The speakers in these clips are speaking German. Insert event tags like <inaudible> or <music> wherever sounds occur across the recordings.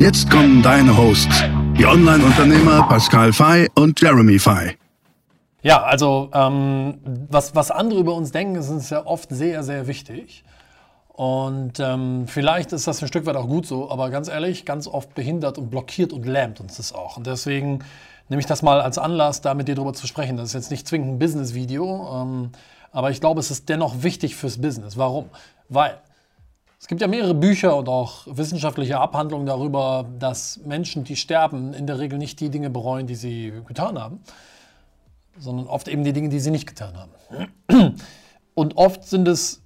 Jetzt kommen deine Hosts, die Online-Unternehmer Pascal Fay und Jeremy Fay. Ja, also ähm, was, was andere über uns denken, ist uns ja oft sehr, sehr wichtig. Und ähm, vielleicht ist das ein Stück weit auch gut so, aber ganz ehrlich, ganz oft behindert und blockiert und lähmt uns das auch. Und deswegen nehme ich das mal als Anlass, da mit dir drüber zu sprechen. Das ist jetzt nicht zwingend ein Business-Video, ähm, aber ich glaube, es ist dennoch wichtig fürs Business. Warum? Weil es gibt ja mehrere Bücher und auch wissenschaftliche Abhandlungen darüber, dass Menschen, die sterben, in der Regel nicht die Dinge bereuen, die sie getan haben, sondern oft eben die Dinge, die sie nicht getan haben. Und oft sind es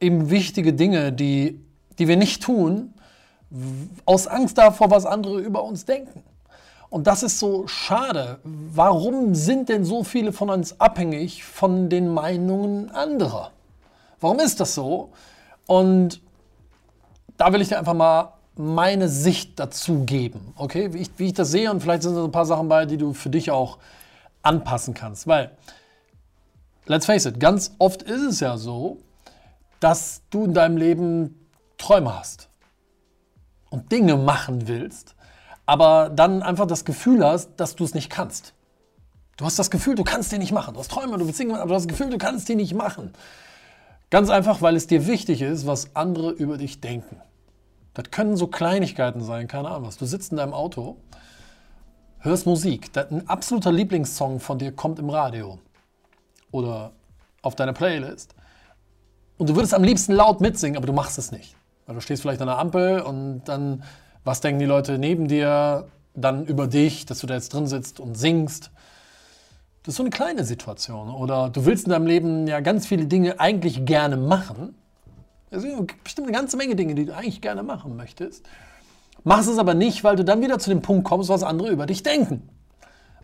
eben wichtige Dinge, die, die wir nicht tun, aus Angst davor, was andere über uns denken. Und das ist so schade. Warum sind denn so viele von uns abhängig von den Meinungen anderer? Warum ist das so? Und da will ich dir einfach mal meine Sicht dazu geben, okay? Wie ich, wie ich das sehe und vielleicht sind da ein paar Sachen bei, die du für dich auch anpassen kannst. Weil, let's face it, ganz oft ist es ja so, dass du in deinem Leben Träume hast und Dinge machen willst, aber dann einfach das Gefühl hast, dass du es nicht kannst. Du hast das Gefühl, du kannst die nicht machen. Du hast Träume, du willst machen, aber du hast das Gefühl, du kannst die nicht machen. Ganz einfach, weil es dir wichtig ist, was andere über dich denken. Das können so Kleinigkeiten sein, keine Ahnung was. Du sitzt in deinem Auto, hörst Musik, ein absoluter Lieblingssong von dir kommt im Radio oder auf deiner Playlist und du würdest am liebsten laut mitsingen, aber du machst es nicht. Weil du stehst vielleicht an der Ampel und dann, was denken die Leute neben dir dann über dich, dass du da jetzt drin sitzt und singst. Das ist so eine kleine Situation. Oder du willst in deinem Leben ja ganz viele Dinge eigentlich gerne machen, es gibt bestimmt eine ganze Menge Dinge, die du eigentlich gerne machen möchtest. Machst es aber nicht, weil du dann wieder zu dem Punkt kommst, was andere über dich denken.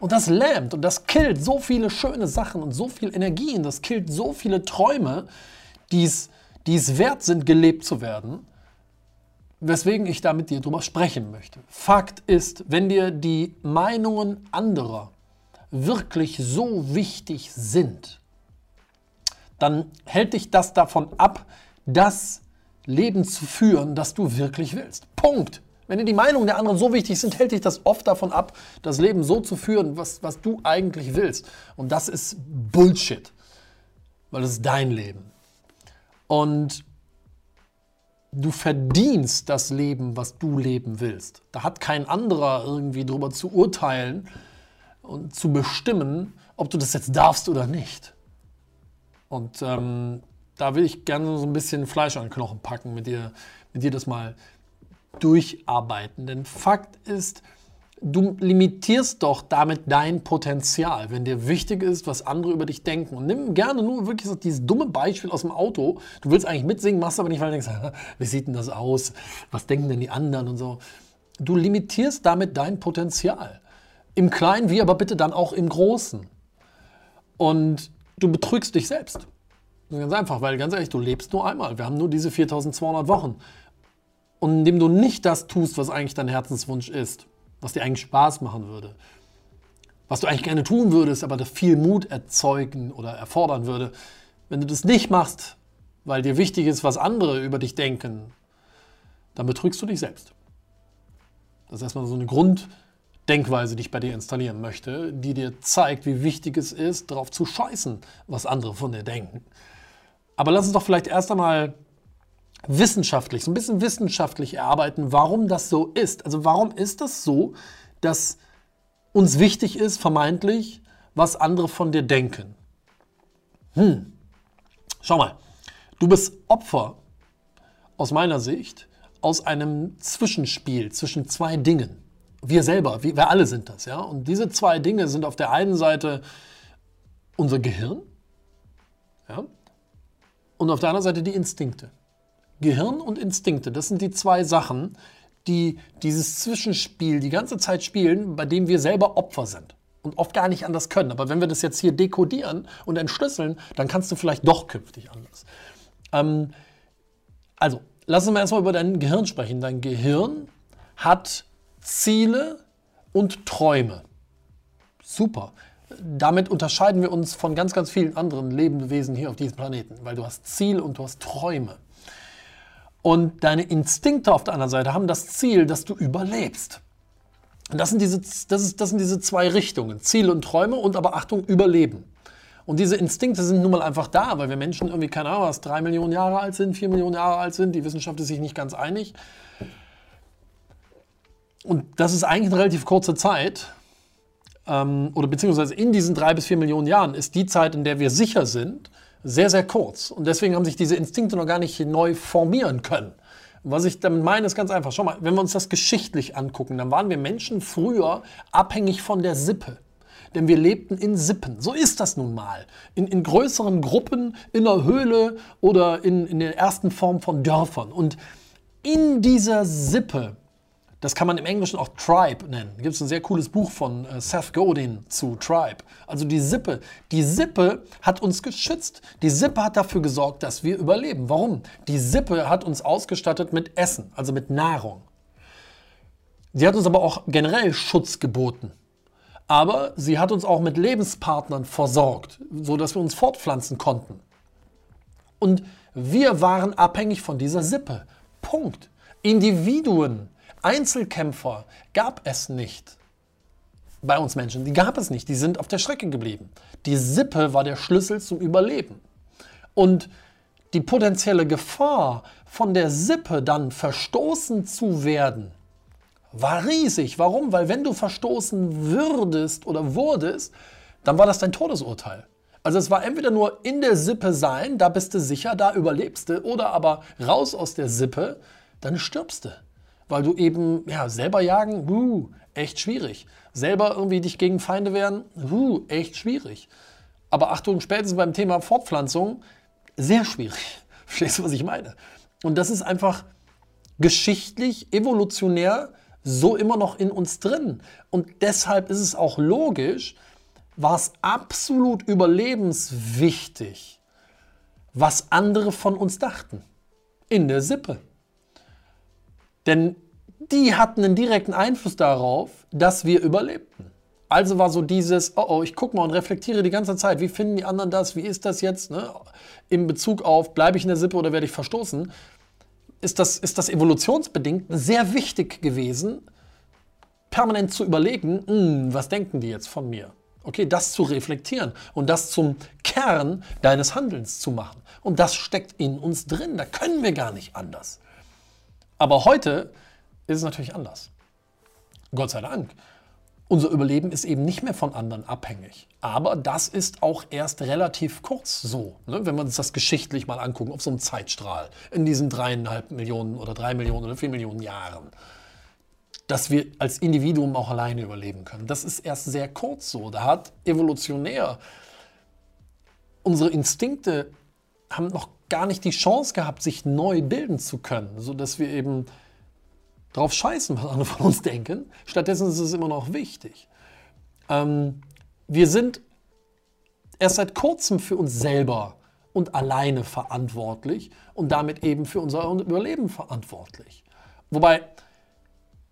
Und das lähmt und das killt so viele schöne Sachen und so viel Energie und das killt so viele Träume, die es wert sind, gelebt zu werden. Weswegen ich da mit dir drüber sprechen möchte. Fakt ist, wenn dir die Meinungen anderer wirklich so wichtig sind, dann hält dich das davon ab, das Leben zu führen, das du wirklich willst. Punkt. Wenn dir die Meinungen der anderen so wichtig sind, hält dich das oft davon ab, das Leben so zu führen, was, was du eigentlich willst. Und das ist Bullshit, weil das ist dein Leben. Und du verdienst das Leben, was du leben willst. Da hat kein anderer irgendwie drüber zu urteilen und zu bestimmen, ob du das jetzt darfst oder nicht. Und ähm, da will ich gerne so ein bisschen Fleisch an den Knochen packen, mit dir, mit dir das mal durcharbeiten. Denn Fakt ist, du limitierst doch damit dein Potenzial, wenn dir wichtig ist, was andere über dich denken. Und nimm gerne nur wirklich so dieses dumme Beispiel aus dem Auto. Du willst eigentlich mitsingen, machst aber nicht, weil du denkst, <laughs> wie sieht denn das aus? Was denken denn die anderen und so. Du limitierst damit dein Potenzial. Im Kleinen wie aber bitte dann auch im Großen. Und du betrügst dich selbst. Ganz einfach, weil ganz ehrlich, du lebst nur einmal. Wir haben nur diese 4200 Wochen. Und indem du nicht das tust, was eigentlich dein Herzenswunsch ist, was dir eigentlich Spaß machen würde, was du eigentlich gerne tun würdest, aber das viel Mut erzeugen oder erfordern würde, wenn du das nicht machst, weil dir wichtig ist, was andere über dich denken, dann betrügst du dich selbst. Das ist erstmal so eine Grunddenkweise, die ich bei dir installieren möchte, die dir zeigt, wie wichtig es ist, darauf zu scheißen, was andere von dir denken. Aber lass uns doch vielleicht erst einmal wissenschaftlich, so ein bisschen wissenschaftlich erarbeiten, warum das so ist. Also warum ist das so, dass uns wichtig ist, vermeintlich, was andere von dir denken? Hm, schau mal, du bist Opfer, aus meiner Sicht, aus einem Zwischenspiel zwischen zwei Dingen. Wir selber, wir, wir alle sind das, ja. Und diese zwei Dinge sind auf der einen Seite unser Gehirn, ja, und auf der anderen Seite die Instinkte. Gehirn und Instinkte, das sind die zwei Sachen, die dieses Zwischenspiel die ganze Zeit spielen, bei dem wir selber Opfer sind und oft gar nicht anders können. Aber wenn wir das jetzt hier dekodieren und entschlüsseln, dann kannst du vielleicht doch künftig anders. Ähm, also, lass uns mal erstmal über dein Gehirn sprechen. Dein Gehirn hat Ziele und Träume. Super. Damit unterscheiden wir uns von ganz, ganz vielen anderen Lebewesen hier auf diesem Planeten, weil du hast Ziele und du hast Träume. Und deine Instinkte auf der anderen Seite haben das Ziel, dass du überlebst. Und das sind diese, das ist, das sind diese zwei Richtungen, Ziele und Träume und aber Achtung, Überleben. Und diese Instinkte sind nun mal einfach da, weil wir Menschen irgendwie, keine Ahnung, was, drei Millionen Jahre alt sind, vier Millionen Jahre alt sind. Die Wissenschaft ist sich nicht ganz einig. Und das ist eigentlich eine relativ kurze Zeit. Ähm, oder beziehungsweise in diesen drei bis vier Millionen Jahren ist die Zeit, in der wir sicher sind, sehr, sehr kurz. Und deswegen haben sich diese Instinkte noch gar nicht neu formieren können. Was ich damit meine, ist ganz einfach. Schau mal, wenn wir uns das geschichtlich angucken, dann waren wir Menschen früher abhängig von der Sippe. Denn wir lebten in Sippen. So ist das nun mal. In, in größeren Gruppen, in der Höhle oder in, in der ersten Form von Dörfern. Und in dieser Sippe das kann man im Englischen auch Tribe nennen. Da gibt es ein sehr cooles Buch von äh, Seth Godin zu Tribe. Also die Sippe. Die Sippe hat uns geschützt. Die Sippe hat dafür gesorgt, dass wir überleben. Warum? Die Sippe hat uns ausgestattet mit Essen, also mit Nahrung. Sie hat uns aber auch generell Schutz geboten. Aber sie hat uns auch mit Lebenspartnern versorgt, sodass wir uns fortpflanzen konnten. Und wir waren abhängig von dieser Sippe. Punkt. Individuen Einzelkämpfer gab es nicht bei uns Menschen. Die gab es nicht. Die sind auf der Strecke geblieben. Die Sippe war der Schlüssel zum Überleben. Und die potenzielle Gefahr, von der Sippe dann verstoßen zu werden, war riesig. Warum? Weil wenn du verstoßen würdest oder wurdest, dann war das dein Todesurteil. Also es war entweder nur in der Sippe sein, da bist du sicher, da überlebst du, oder aber raus aus der Sippe, dann stirbst du weil du eben ja, selber jagen, uh, echt schwierig. Selber irgendwie dich gegen Feinde wehren, uh, echt schwierig. Aber Achtung, spätestens beim Thema Fortpflanzung, sehr schwierig. <laughs> Verstehst du, was ich meine? Und das ist einfach geschichtlich, evolutionär so immer noch in uns drin. Und deshalb ist es auch logisch, war es absolut überlebenswichtig, was andere von uns dachten. In der Sippe. Denn die hatten einen direkten Einfluss darauf, dass wir überlebten. Also war so dieses, oh oh, ich gucke mal und reflektiere die ganze Zeit, wie finden die anderen das, wie ist das jetzt, ne? in Bezug auf, bleibe ich in der Sippe oder werde ich verstoßen, ist das, ist das evolutionsbedingt sehr wichtig gewesen, permanent zu überlegen, hm, was denken die jetzt von mir? Okay, das zu reflektieren und das zum Kern deines Handelns zu machen. Und das steckt in uns drin, da können wir gar nicht anders. Aber heute ist es natürlich anders. Gott sei Dank. Unser Überleben ist eben nicht mehr von anderen abhängig. Aber das ist auch erst relativ kurz so, ne? wenn wir uns das geschichtlich mal angucken, auf so einem Zeitstrahl, in diesen dreieinhalb Millionen oder drei Millionen oder vier Millionen Jahren, dass wir als Individuum auch alleine überleben können. Das ist erst sehr kurz so. Da hat evolutionär unsere Instinkte haben noch gar nicht die Chance gehabt, sich neu bilden zu können, sodass wir eben drauf scheißen, was andere von uns denken. Stattdessen ist es immer noch wichtig. Ähm, wir sind erst seit kurzem für uns selber und alleine verantwortlich und damit eben für unser Überleben verantwortlich. Wobei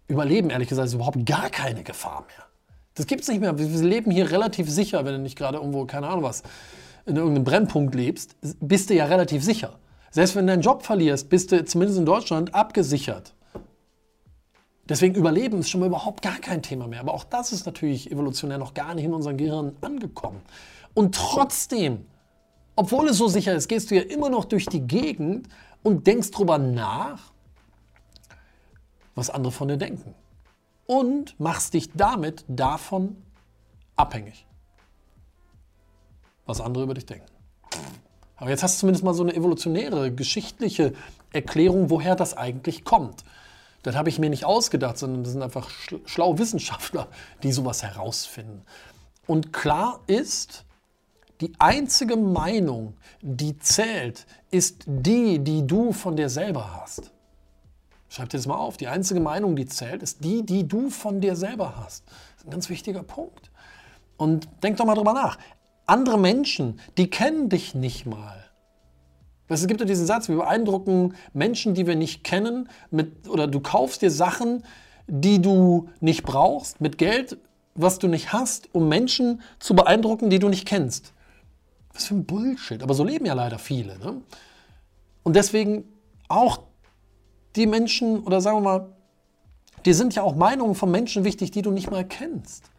Überleben, ehrlich gesagt, ist überhaupt gar keine Gefahr mehr. Das gibt es nicht mehr. Wir leben hier relativ sicher, wenn nicht gerade irgendwo, keine Ahnung was, in irgendeinem Brennpunkt lebst, bist du ja relativ sicher. Selbst wenn du deinen Job verlierst, bist du zumindest in Deutschland abgesichert. Deswegen Überleben ist schon mal überhaupt gar kein Thema mehr. Aber auch das ist natürlich evolutionär noch gar nicht in unserem Gehirn angekommen. Und trotzdem, obwohl es so sicher ist, gehst du ja immer noch durch die Gegend und denkst drüber nach, was andere von dir denken. Und machst dich damit davon abhängig was andere über dich denken. Aber jetzt hast du zumindest mal so eine evolutionäre, geschichtliche Erklärung, woher das eigentlich kommt. Das habe ich mir nicht ausgedacht, sondern das sind einfach schlaue Wissenschaftler, die sowas herausfinden. Und klar ist, die einzige Meinung, die zählt, ist die, die du von dir selber hast. Schreib dir das mal auf. Die einzige Meinung, die zählt, ist die, die du von dir selber hast. Das ist ein ganz wichtiger Punkt. Und denk doch mal drüber nach. Andere Menschen, die kennen dich nicht mal. Es gibt ja diesen Satz, wir beeindrucken Menschen, die wir nicht kennen, mit, oder du kaufst dir Sachen, die du nicht brauchst, mit Geld, was du nicht hast, um Menschen zu beeindrucken, die du nicht kennst. Was für ein Bullshit. Aber so leben ja leider viele. Ne? Und deswegen auch die Menschen, oder sagen wir mal, die sind ja auch Meinungen von Menschen wichtig, die du nicht mal kennst.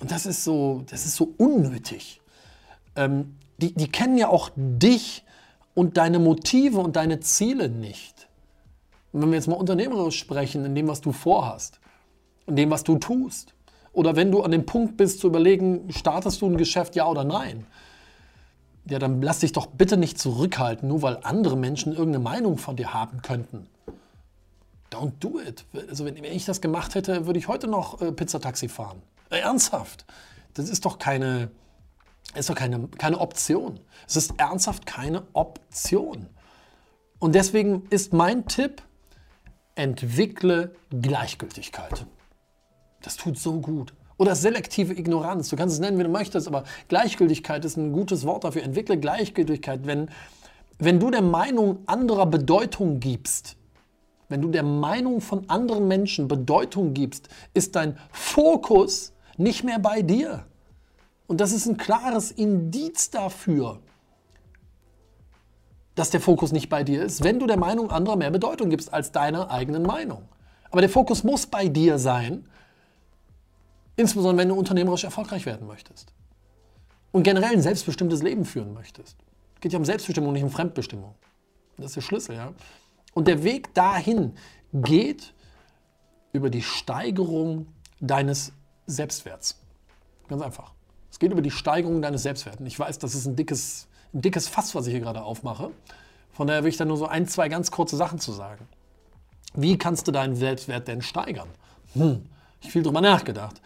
Und das ist so, das ist so unnötig. Ähm, die, die kennen ja auch dich und deine Motive und deine Ziele nicht. Und wenn wir jetzt mal unternehmerisch sprechen, in dem, was du vorhast, in dem, was du tust, oder wenn du an dem Punkt bist zu überlegen, startest du ein Geschäft, ja oder nein, ja, dann lass dich doch bitte nicht zurückhalten, nur weil andere Menschen irgendeine Meinung von dir haben könnten. Don't do it. Also wenn, ich das gemacht hätte, würde ich heute noch äh, Pizzataxi fahren. Äh, ernsthaft. Das ist doch keine, ist doch keine, keine Option. Es ist ernsthaft keine Option. Und deswegen ist mein Tipp, entwickle Gleichgültigkeit. Das tut so gut. Oder selektive Ignoranz. Du kannst es nennen, wie du möchtest, aber Gleichgültigkeit ist ein gutes Wort dafür. Entwickle Gleichgültigkeit, wenn, wenn du der Meinung anderer Bedeutung gibst. Wenn du der Meinung von anderen Menschen Bedeutung gibst, ist dein Fokus nicht mehr bei dir. Und das ist ein klares Indiz dafür, dass der Fokus nicht bei dir ist, wenn du der Meinung anderer mehr Bedeutung gibst als deiner eigenen Meinung. Aber der Fokus muss bei dir sein, insbesondere wenn du unternehmerisch erfolgreich werden möchtest. Und generell ein selbstbestimmtes Leben führen möchtest. Es geht ja um Selbstbestimmung, nicht um Fremdbestimmung. Das ist der Schlüssel, ja. Und der Weg dahin geht über die Steigerung deines Selbstwerts. Ganz einfach. Es geht über die Steigerung deines Selbstwerts. Ich weiß, das ist ein dickes, ein dickes Fass, was ich hier gerade aufmache. Von daher will ich da nur so ein, zwei ganz kurze Sachen zu sagen. Wie kannst du deinen Selbstwert denn steigern? Hm, ich viel drüber nachgedacht.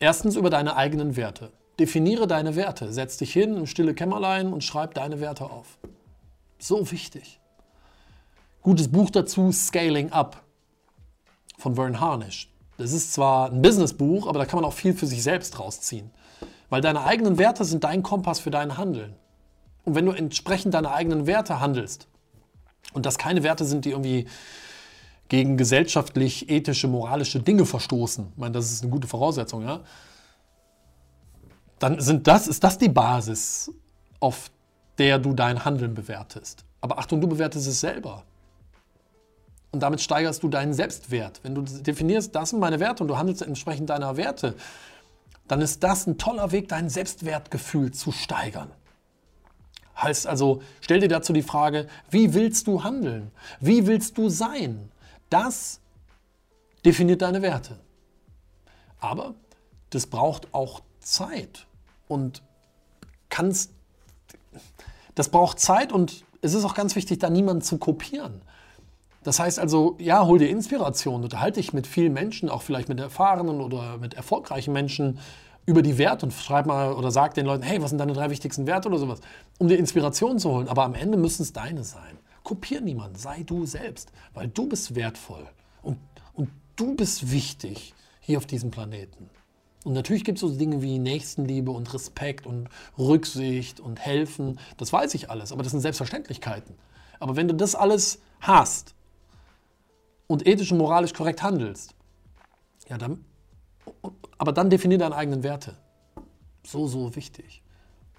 Erstens über deine eigenen Werte. Definiere deine Werte. Setz dich hin im stille Kämmerlein und schreib deine Werte auf. So wichtig. Gutes Buch dazu, Scaling Up von Vern Harnish. Das ist zwar ein Businessbuch, aber da kann man auch viel für sich selbst rausziehen. Weil deine eigenen Werte sind dein Kompass für dein Handeln. Und wenn du entsprechend deiner eigenen Werte handelst, und das keine Werte sind, die irgendwie gegen gesellschaftlich ethische, moralische Dinge verstoßen, ich meine, das ist eine gute Voraussetzung, ja, dann sind das, ist das die Basis, auf der du dein Handeln bewertest. Aber Achtung, du bewertest es selber. Und damit steigerst du deinen Selbstwert. Wenn du definierst, das sind meine Werte und du handelst entsprechend deiner Werte, dann ist das ein toller Weg, dein Selbstwertgefühl zu steigern. Heißt also, stell dir dazu die Frage, wie willst du handeln? Wie willst du sein? Das definiert deine Werte. Aber das braucht auch Zeit und kannst, das braucht Zeit und es ist auch ganz wichtig, da niemanden zu kopieren. Das heißt also, ja, hol dir Inspiration, unterhalte dich mit vielen Menschen, auch vielleicht mit erfahrenen oder mit erfolgreichen Menschen über die Werte und schreib mal oder sag den Leuten, hey, was sind deine drei wichtigsten Werte oder sowas, um dir Inspiration zu holen. Aber am Ende müssen es deine sein. Kopier niemanden, sei du selbst, weil du bist wertvoll und, und du bist wichtig hier auf diesem Planeten. Und natürlich gibt es so Dinge wie Nächstenliebe und Respekt und Rücksicht und Helfen. Das weiß ich alles, aber das sind Selbstverständlichkeiten. Aber wenn du das alles hast und ethisch und moralisch korrekt handelst, ja, dann, aber dann definier deine eigenen Werte. So, so wichtig.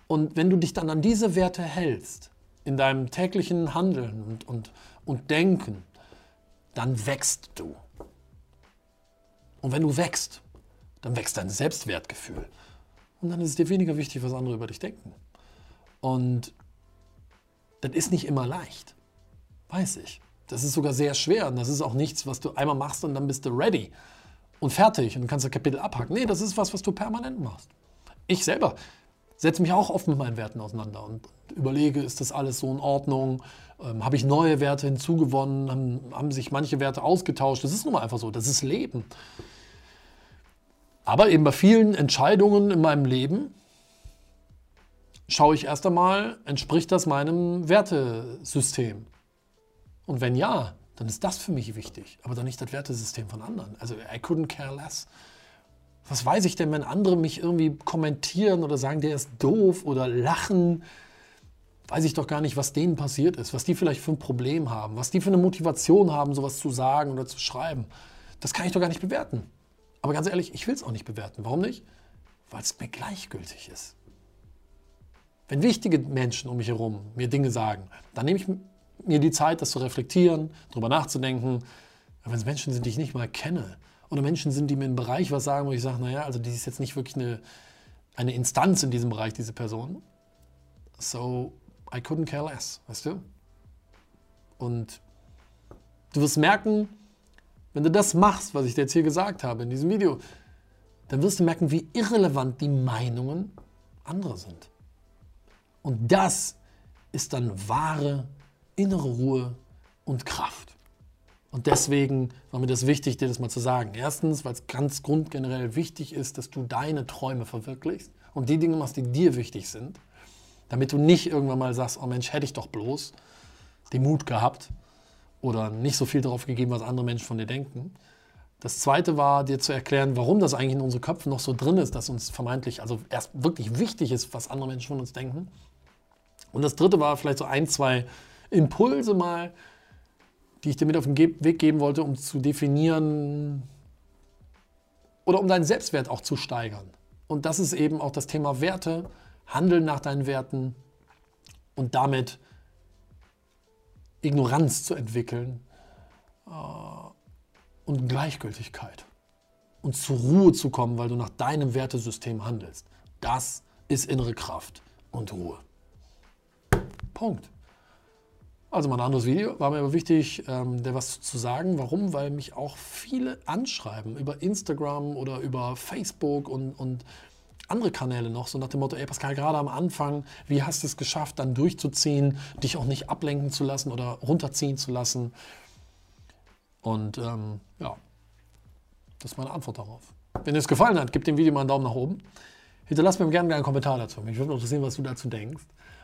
Und wenn du dich dann an diese Werte hältst, in deinem täglichen Handeln und, und, und Denken, dann wächst du. Und wenn du wächst, dann wächst dein Selbstwertgefühl. Und dann ist es dir weniger wichtig, was andere über dich denken. Und das ist nicht immer leicht. Weiß ich. Das ist sogar sehr schwer und das ist auch nichts, was du einmal machst und dann bist du ready und fertig und kannst das Kapitel abhaken. Nee, das ist was, was du permanent machst. Ich selber setze mich auch oft mit meinen Werten auseinander und überlege, ist das alles so in Ordnung? Ähm, habe ich neue Werte hinzugewonnen? Haben, haben sich manche Werte ausgetauscht? Das ist nun mal einfach so. Das ist Leben. Aber eben bei vielen Entscheidungen in meinem Leben schaue ich erst einmal, entspricht das meinem Wertesystem? Und wenn ja, dann ist das für mich wichtig, aber dann nicht das Wertesystem von anderen. Also I couldn't care less. Was weiß ich denn, wenn andere mich irgendwie kommentieren oder sagen, der ist doof oder lachen? Weiß ich doch gar nicht, was denen passiert ist, was die vielleicht für ein Problem haben, was die für eine Motivation haben, sowas zu sagen oder zu schreiben. Das kann ich doch gar nicht bewerten. Aber ganz ehrlich, ich will es auch nicht bewerten. Warum nicht? Weil es mir gleichgültig ist. Wenn wichtige Menschen um mich herum mir Dinge sagen, dann nehme ich mir die Zeit, das zu reflektieren, darüber nachzudenken. Aber wenn es Menschen sind, die ich nicht mal kenne, oder Menschen sind, die mir im Bereich was sagen, wo ich sage, naja, also die ist jetzt nicht wirklich eine, eine Instanz in diesem Bereich, diese Person. So, I couldn't care less, weißt du? Und du wirst merken, wenn du das machst, was ich dir jetzt hier gesagt habe in diesem Video, dann wirst du merken, wie irrelevant die Meinungen anderer sind. Und das ist dann wahre innere Ruhe und Kraft. Und deswegen war mir das wichtig, dir das mal zu sagen. Erstens, weil es ganz grundgenerell wichtig ist, dass du deine Träume verwirklichst und die Dinge machst, die dir wichtig sind, damit du nicht irgendwann mal sagst, oh Mensch, hätte ich doch bloß den Mut gehabt oder nicht so viel darauf gegeben, was andere Menschen von dir denken. Das zweite war, dir zu erklären, warum das eigentlich in unseren Köpfen noch so drin ist, dass uns vermeintlich, also erst wirklich wichtig ist, was andere Menschen von uns denken. Und das dritte war vielleicht so ein, zwei Impulse mal, die ich dir mit auf den Weg geben wollte, um zu definieren oder um deinen Selbstwert auch zu steigern. Und das ist eben auch das Thema Werte, Handeln nach deinen Werten und damit Ignoranz zu entwickeln äh, und Gleichgültigkeit und zur Ruhe zu kommen, weil du nach deinem Wertesystem handelst. Das ist innere Kraft und Ruhe. Punkt. Also mal ein anderes Video. War mir aber wichtig, ähm, dir was zu sagen. Warum? Weil mich auch viele anschreiben über Instagram oder über Facebook und, und andere Kanäle noch, so nach dem Motto, ey Pascal, gerade am Anfang, wie hast du es geschafft, dann durchzuziehen, dich auch nicht ablenken zu lassen oder runterziehen zu lassen? Und ähm, ja, das ist meine Antwort darauf. Wenn dir es gefallen hat, gib dem Video mal einen Daumen nach oben. Hinterlass mir gerne einen Kommentar dazu. Mich würde interessieren, was du dazu denkst.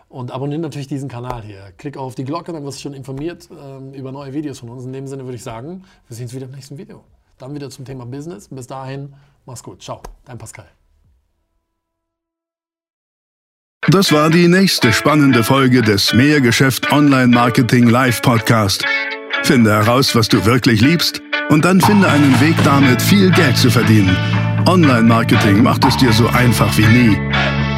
Und abonniere natürlich diesen Kanal hier. Klick auf die Glocke, dann wirst du schon informiert ähm, über neue Videos von uns. In dem Sinne würde ich sagen, wir sehen uns wieder im nächsten Video. Dann wieder zum Thema Business. Bis dahin, mach's gut. Ciao, dein Pascal. Das war die nächste spannende Folge des Mehrgeschäft Online Marketing Live Podcast. Finde heraus, was du wirklich liebst und dann finde einen Weg damit, viel Geld zu verdienen. Online Marketing macht es dir so einfach wie nie.